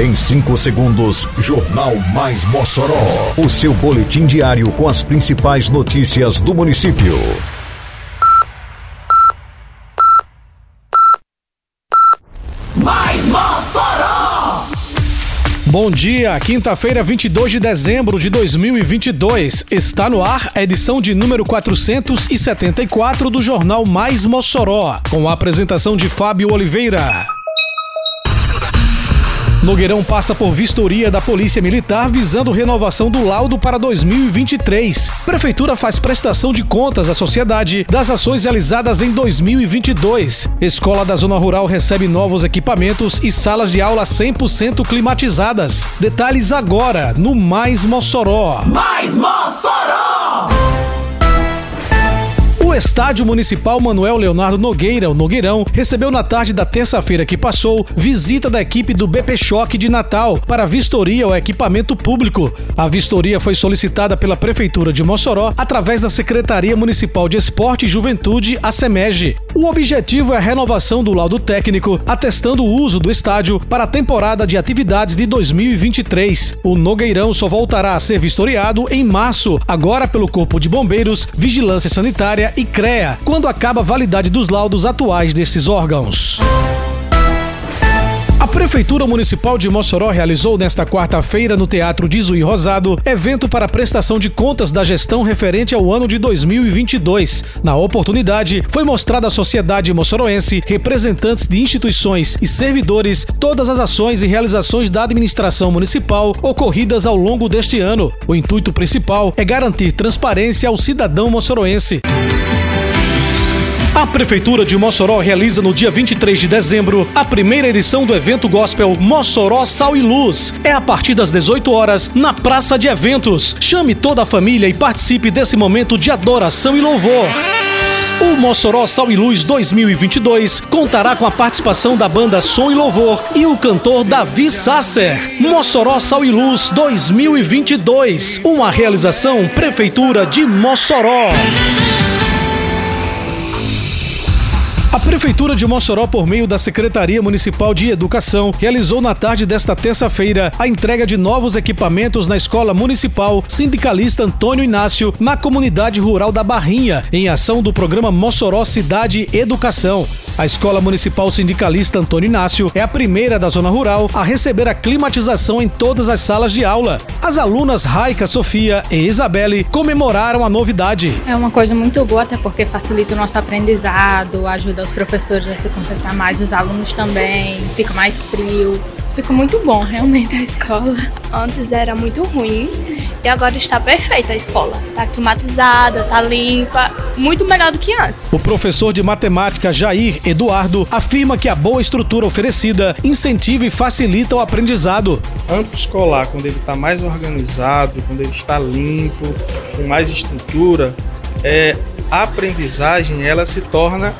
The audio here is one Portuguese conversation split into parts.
Em 5 segundos, Jornal Mais Mossoró. O seu boletim diário com as principais notícias do município. Mais Mossoró! Bom dia, quinta-feira, 22 de dezembro de 2022. Está no ar a edição de número 474 do Jornal Mais Mossoró, com a apresentação de Fábio Oliveira. Nogueirão passa por vistoria da Polícia Militar visando renovação do laudo para 2023. Prefeitura faz prestação de contas à sociedade das ações realizadas em 2022. Escola da Zona Rural recebe novos equipamentos e salas de aula 100% climatizadas. Detalhes agora no Mais Mossoró. Mais Mossoró! O Estádio Municipal Manuel Leonardo Nogueira, o Nogueirão, recebeu na tarde da terça-feira que passou visita da equipe do BP Choque de Natal para vistoria ao equipamento público. A vistoria foi solicitada pela Prefeitura de Mossoró através da Secretaria Municipal de Esporte e Juventude, a SEMEG. O objetivo é a renovação do laudo técnico, atestando o uso do estádio para a temporada de atividades de 2023. O Nogueirão só voltará a ser vistoriado em março, agora pelo Corpo de Bombeiros, Vigilância Sanitária e CREA, quando acaba a validade dos laudos atuais desses órgãos. A Prefeitura Municipal de Mossoró realizou nesta quarta-feira no Teatro de Rosado evento para prestação de contas da gestão referente ao ano de 2022. Na oportunidade, foi mostrada à sociedade moçoroense, representantes de instituições e servidores, todas as ações e realizações da administração municipal ocorridas ao longo deste ano. O intuito principal é garantir transparência ao cidadão moçoroense. A Prefeitura de Mossoró realiza no dia 23 de dezembro a primeira edição do evento gospel Mossoró Sal e Luz. É a partir das 18 horas na Praça de Eventos. Chame toda a família e participe desse momento de adoração e louvor. O Mossoró Sal e Luz 2022 contará com a participação da banda Som e Louvor e o cantor Davi Sasser. Mossoró Sal e Luz 2022, uma realização Prefeitura de Mossoró. Prefeitura de Mossoró, por meio da Secretaria Municipal de Educação, realizou na tarde desta terça-feira a entrega de novos equipamentos na Escola Municipal Sindicalista Antônio Inácio, na comunidade rural da Barrinha, em ação do programa Mossoró Cidade Educação. A Escola Municipal Sindicalista Antônio Inácio é a primeira da zona rural a receber a climatização em todas as salas de aula. As alunas Raica, Sofia e Isabelle comemoraram a novidade. É uma coisa muito boa, até porque facilita o nosso aprendizado, ajuda os professores a se concentrar mais, os alunos também, fica mais frio. Fica muito bom realmente a escola. Antes era muito ruim e agora está perfeita a escola. Está climatizada, está limpa, muito melhor do que antes. O professor de matemática Jair Eduardo afirma que a boa estrutura oferecida incentiva e facilita o aprendizado. Âmbito escolar, quando ele está mais organizado, quando ele está limpo, com mais estrutura, é, a aprendizagem ela se torna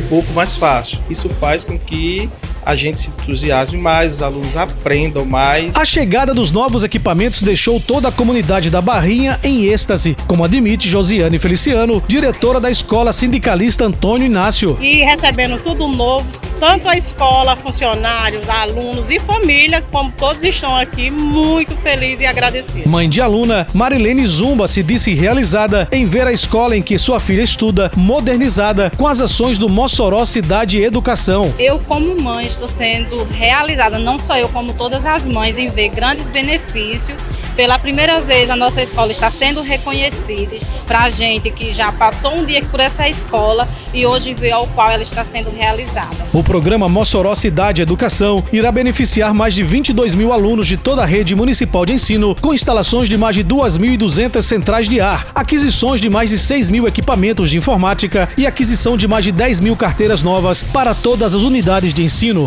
um pouco mais fácil. Isso faz com que a gente se entusiasme mais, os alunos aprendam mais. A chegada dos novos equipamentos deixou toda a comunidade da Barrinha em êxtase, como admite Josiane Feliciano, diretora da Escola Sindicalista Antônio Inácio. E recebendo tudo novo, tanto a escola, funcionários, alunos e família, como todos estão aqui, muito felizes e agradecidos. Mãe de aluna, Marilene Zumba se disse realizada em ver a escola em que sua filha estuda modernizada com as ações do Mossoró Cidade Educação. Eu, como mãe, estou sendo realizada, não só eu, como todas as mães, em ver grandes benefícios. Pela primeira vez, a nossa escola está sendo reconhecida para a gente que já passou um dia por essa escola e hoje vê ao qual ela está sendo realizada. O programa Mossoró Cidade Educação irá beneficiar mais de 22 mil alunos de toda a rede municipal de ensino, com instalações de mais de 2.200 centrais de ar, aquisições de mais de 6 mil equipamentos de informática e aquisição de mais de 10 mil carteiras novas para todas as unidades de ensino.